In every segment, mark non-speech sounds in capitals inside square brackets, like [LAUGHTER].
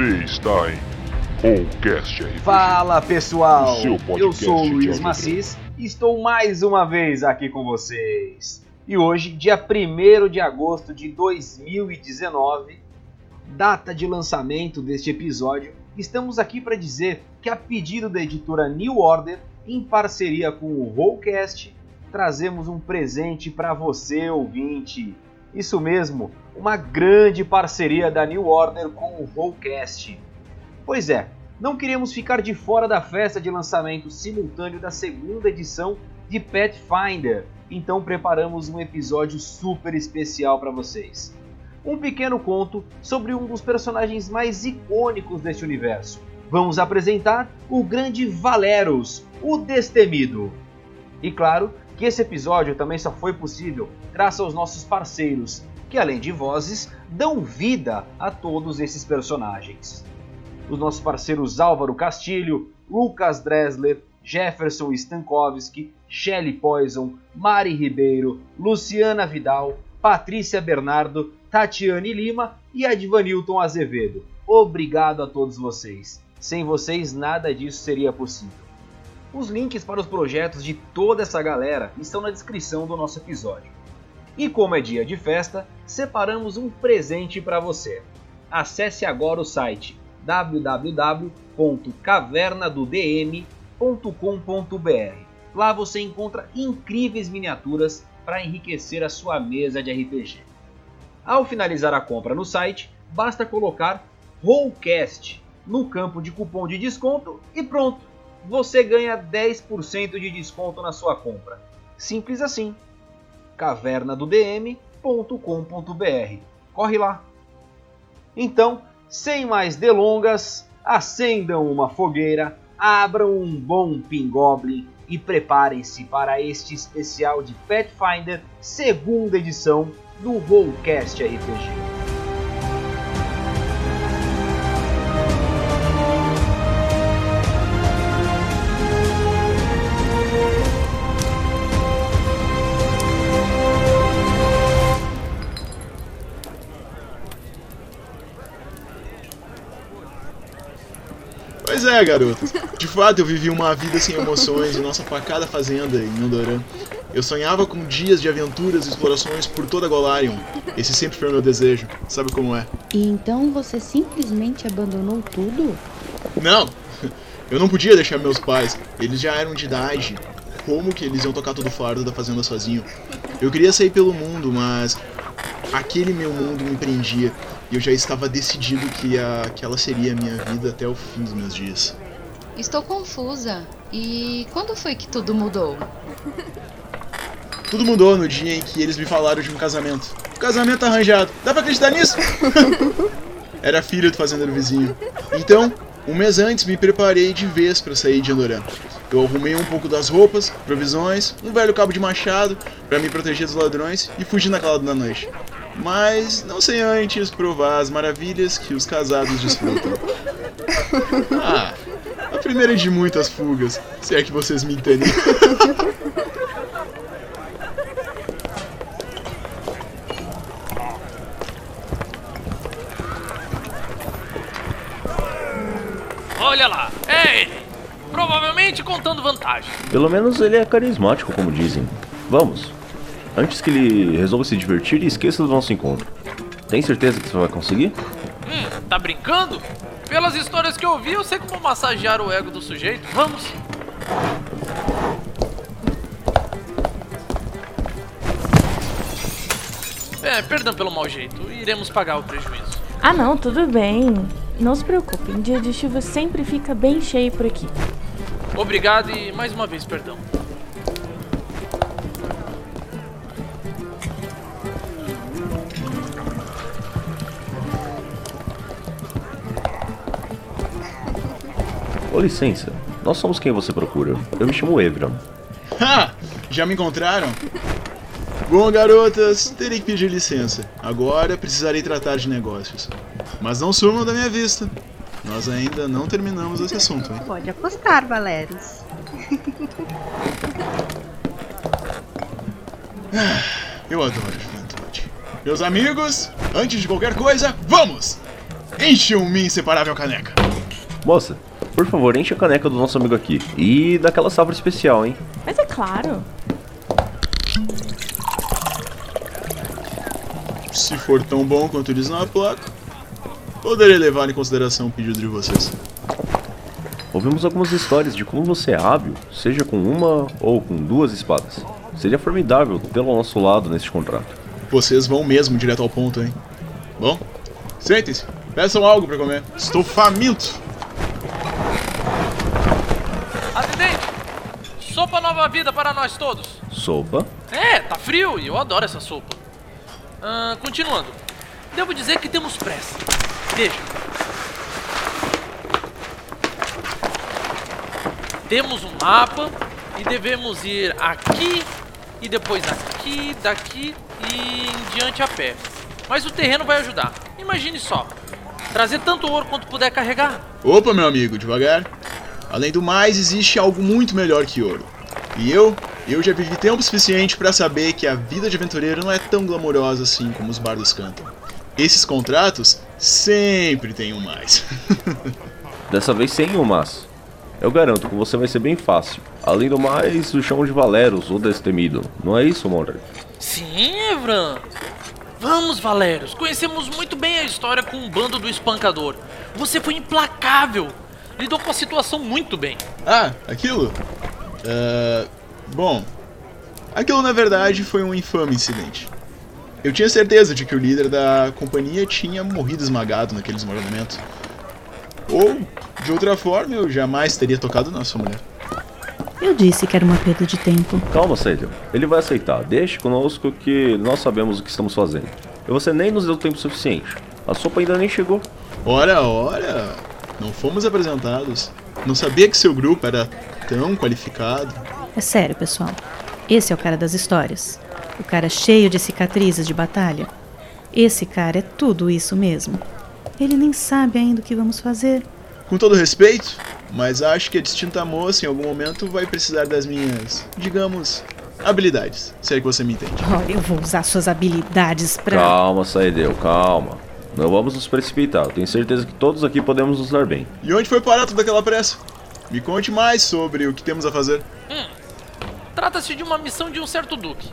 Você está em Rollcast RPG. Fala pessoal, eu sou o Luiz. Macis e estou mais uma vez aqui com vocês. E hoje, dia 1 de agosto de 2019, data de lançamento deste episódio, estamos aqui para dizer que a pedido da editora New Order, em parceria com o Rollcast, trazemos um presente para você, ouvinte. Isso mesmo, uma grande parceria da New Order com o Rollcast. Pois é, não queríamos ficar de fora da festa de lançamento simultâneo da segunda edição de Pathfinder, então preparamos um episódio super especial para vocês. Um pequeno conto sobre um dos personagens mais icônicos deste universo. Vamos apresentar o grande Valeros, o Destemido. E claro que esse episódio também só foi possível graças aos nossos parceiros, que além de vozes, dão vida a todos esses personagens os nossos parceiros Álvaro Castilho, Lucas Dressler, Jefferson Stankowski, Shelley Poison, Mari Ribeiro, Luciana Vidal, Patrícia Bernardo, Tatiane Lima e Advanilton Azevedo. Obrigado a todos vocês. Sem vocês nada disso seria possível. Os links para os projetos de toda essa galera estão na descrição do nosso episódio. E como é dia de festa, separamos um presente para você. Acesse agora o site www.cavernadodm.com.br. Lá você encontra incríveis miniaturas para enriquecer a sua mesa de RPG. Ao finalizar a compra no site, basta colocar Rollcast no campo de cupom de desconto e pronto! Você ganha 10% de desconto na sua compra. Simples assim. cavernadodm.com.br. Corre lá! Então, sem mais delongas, acendam uma fogueira, abram um bom Pingoblin e preparem-se para este especial de Pathfinder, segunda edição do Rollcast RPG. É, garotos. De fato, eu vivi uma vida sem emoções em nossa pacada fazenda em Eldoran. Eu sonhava com dias de aventuras e explorações por toda Golarion. Esse sempre foi o meu desejo. Sabe como é? E então você simplesmente abandonou tudo? Não! Eu não podia deixar meus pais. Eles já eram de idade. Como que eles iam tocar todo o fardo da fazenda sozinho? Eu queria sair pelo mundo, mas aquele meu mundo me prendia. E eu já estava decidido que a- aquela seria a minha vida até o fim dos meus dias. Estou confusa. E quando foi que tudo mudou? Tudo mudou no dia em que eles me falaram de um casamento. Casamento arranjado. Dá pra acreditar nisso? [LAUGHS] Era filho do fazendeiro vizinho. Então, um mês antes me preparei de vez pra sair de Andoran. Eu arrumei um pouco das roupas, provisões, um velho cabo de machado pra me proteger dos ladrões e fugir na calada da noite. Mas não sem antes provar as maravilhas que os casados desfrutam. Ah, a primeira de muitas fugas, se é que vocês me entendem. Olha lá, é ele. Provavelmente contando vantagem. Pelo menos ele é carismático, como dizem. Vamos. Antes que ele resolva se divertir e esqueça do nosso encontro. Tem certeza que você vai conseguir? Hum, tá brincando? Pelas histórias que eu ouvi, eu sei como massagear o ego do sujeito. Vamos. É, perdão pelo mau jeito. Iremos pagar o prejuízo. Ah não, tudo bem. Não se preocupe, em dia de chuva sempre fica bem cheio por aqui. Obrigado e mais uma vez perdão. Com licença, nós somos quem você procura. Eu me chamo Evram. [LAUGHS] Ha! Já me encontraram? Bom, garotas, terei que pedir licença. Agora precisarei tratar de negócios. Mas não sumam da minha vista. Nós ainda não terminamos esse assunto, hein? Pode apostar, Valérios. Eu adoro a juventude. Meus amigos, antes de qualquer coisa, vamos! Enche um minha inseparável caneca. Moça, por favor, enche a caneca do nosso amigo aqui. E daquela safra especial, hein? Mas é claro. Se for tão bom quanto diz na placa, poderei levar em consideração o pedido de vocês. Ouvimos algumas histórias de como você é hábil, seja com uma ou com duas espadas. Seria formidável pelo nosso lado neste contrato. Vocês vão mesmo direto ao ponto, hein? Bom, sentem-se. Peçam algo para comer. Estou faminto. Nova vida para nós todos. Sopa? É, tá frio e eu adoro essa sopa. Ah, continuando. Devo dizer que temos pressa. Veja. Temos um mapa e devemos ir aqui e depois aqui, daqui e em diante a pé. Mas o terreno vai ajudar. Imagine só. Trazer tanto ouro quanto puder carregar. Opa, meu amigo, devagar. Além do mais, existe algo muito melhor que ouro. E eu, eu já vivi tempo suficiente para saber que a vida de aventureiro não é tão glamourosa assim como os bardos cantam. Esses contratos sempre têm um mais. [LAUGHS] Dessa vez sem o mas. Eu garanto que você vai ser bem fácil. Além do mais, o chão de Valeros, o destemido. Não é isso, Monrad? Sim, Evran. Vamos, Valérios. Conhecemos muito bem a história com o bando do espancador. Você foi implacável. Lidou com a situação muito bem. ah, aquilo? Ah, bom, aquilo na verdade foi um infame incidente. Eu tinha certeza de que o líder da companhia tinha morrido esmagado naquele desmoronamento. Ou, de outra forma, eu jamais teria tocado na sua mulher. Eu disse que era uma perda de tempo. Calma, Sadio. Ele vai aceitar. Deixe conosco que nós sabemos o que estamos fazendo. E você nem nos deu tempo suficiente. A sopa ainda nem chegou. Ora, ora, não fomos apresentados. Não sabia que seu grupo era tão qualificado. É sério, pessoal. Esse é o cara das histórias. O cara cheio de cicatrizes de batalha. Esse cara é tudo isso mesmo. Ele nem sabe ainda o que vamos fazer. Com todo respeito, mas acho que a distinta moça em algum momento vai precisar das minhas, digamos, habilidades. Se é que você me entende. Olha, eu vou usar suas habilidades pra. Calma, Saideu, calma. Não vamos nos precipitar. Eu tenho certeza que todos aqui podemos nos dar bem. E onde foi parar toda aquela pressa? Me conte mais sobre o que temos a fazer. Trata-se de uma missão de um certo duque.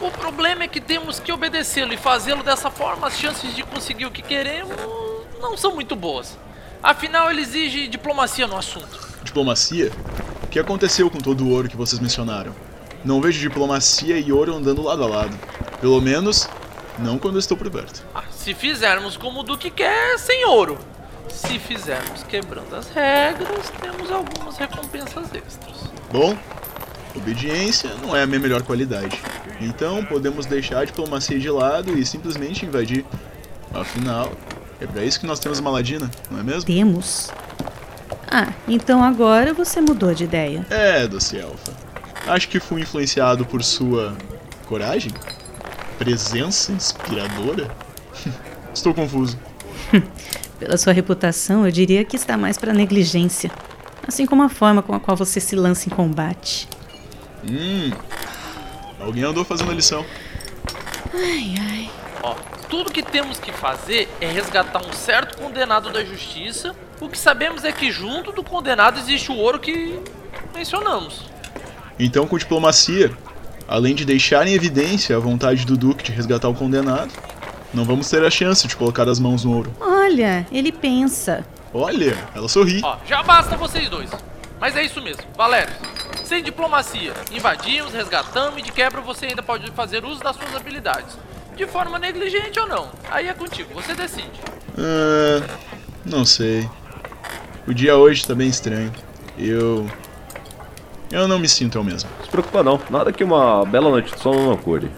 O problema é que temos que obedecê-lo e fazê-lo dessa forma, as chances de conseguir o que queremos não são muito boas. Afinal, ele exige diplomacia no assunto. Diplomacia? O que aconteceu com todo o ouro que vocês mencionaram? Não vejo diplomacia e ouro andando lado a lado. Pelo menos, não quando estou por perto. Ah, se fizermos como o Duque quer, sem ouro. Se fizermos quebrando as regras, temos algumas recompensas extras. Bom, obediência não é a minha melhor qualidade. Então podemos deixar a diplomacia de lado e simplesmente invadir. Afinal, é pra isso que nós temos uma ladina, não é mesmo? Temos. Ah, então agora você mudou de ideia. É, doce elfa. Acho que fui influenciado por sua coragem? Presença inspiradora? [LAUGHS] Estou confuso. [LAUGHS] Pela sua reputação, eu diria que está mais para negligência. Assim como a forma com a qual você se lança em combate. Hum. Alguém andou fazendo a lição. Ai, ai. Ó, tudo que temos que fazer é resgatar um certo condenado da justiça. O que sabemos é que junto do condenado existe o ouro que mencionamos. Então, com diplomacia, além de deixar em evidência a vontade do Duque de resgatar o condenado, não vamos ter a chance de colocar as mãos no ouro. Olha, ele pensa. Olha, ela sorri. Ó, já basta vocês dois. Mas é isso mesmo, Valério. Sem diplomacia, invadimos, resgatamos e de quebra você ainda pode fazer uso das suas habilidades. De forma negligente ou não. Aí é contigo, você decide. Ah, não sei. O dia hoje tá bem estranho. Eu. Eu não me sinto eu mesmo. Não se preocupa não. Nada que uma bela noite de sono não cure.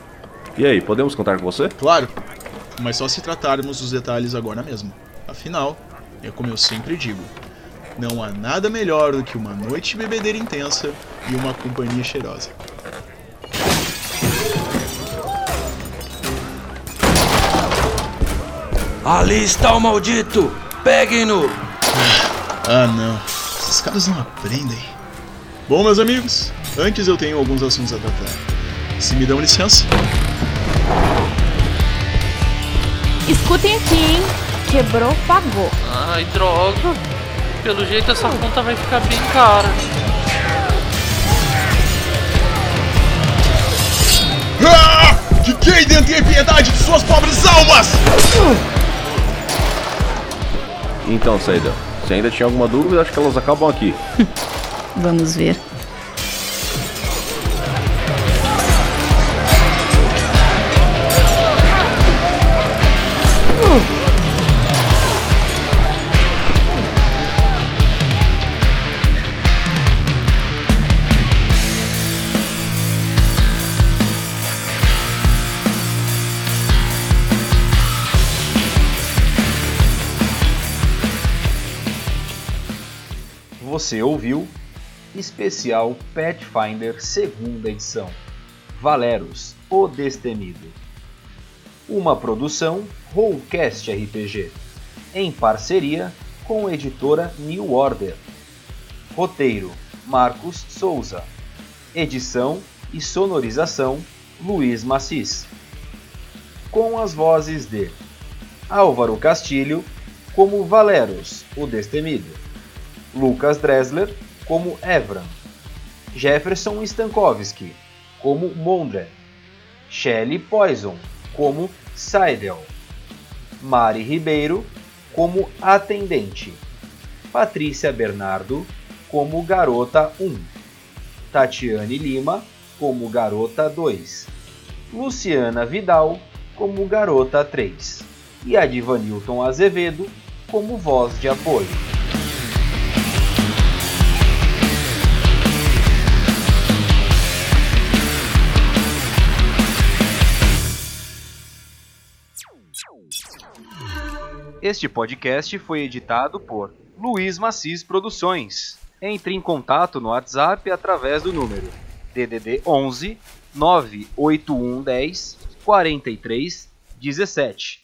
E aí, podemos contar com você? Claro, mas só se tratarmos dos detalhes agora mesmo. Afinal, é como eu sempre digo: não há nada melhor do que uma noite de bebedeira intensa e uma companhia cheirosa. Ali está o maldito! Peguem-no! Ah, não. Esses caras não aprendem. Bom, meus amigos, antes eu tenho alguns assuntos a tratar. Se me dão licença. Escutem aqui, hein? Quebrou, pagou. Ai, droga. Pelo jeito essa conta vai ficar bem cara. Ah! Que Kaden tenha piedade de suas pobres almas! Então, Saida, se ainda tinha alguma dúvida, acho que elas acabam aqui. [LAUGHS] Vamos ver. Você ouviu Especial Pathfinder segunda edição. Valeros, o Destemido. Uma produção Rollcast RPG, em parceria com a editora New Order. Roteiro: Marcos Souza. Edição e sonorização: Luiz Macis. Com as vozes de Álvaro Castilho como Valeros, o Destemido. Lucas Dressler como Evran, Jefferson Stankowski como Mondre, Shelley Poison como Seidel, Mari Ribeiro como Atendente, Patrícia Bernardo como Garota 1, Tatiane Lima como Garota 2, Luciana Vidal como Garota 3 e Adivanilton Azevedo como voz de apoio. Este podcast foi editado por Luiz Macis Produções. Entre em contato no WhatsApp através do número DDD 11 98110 43 17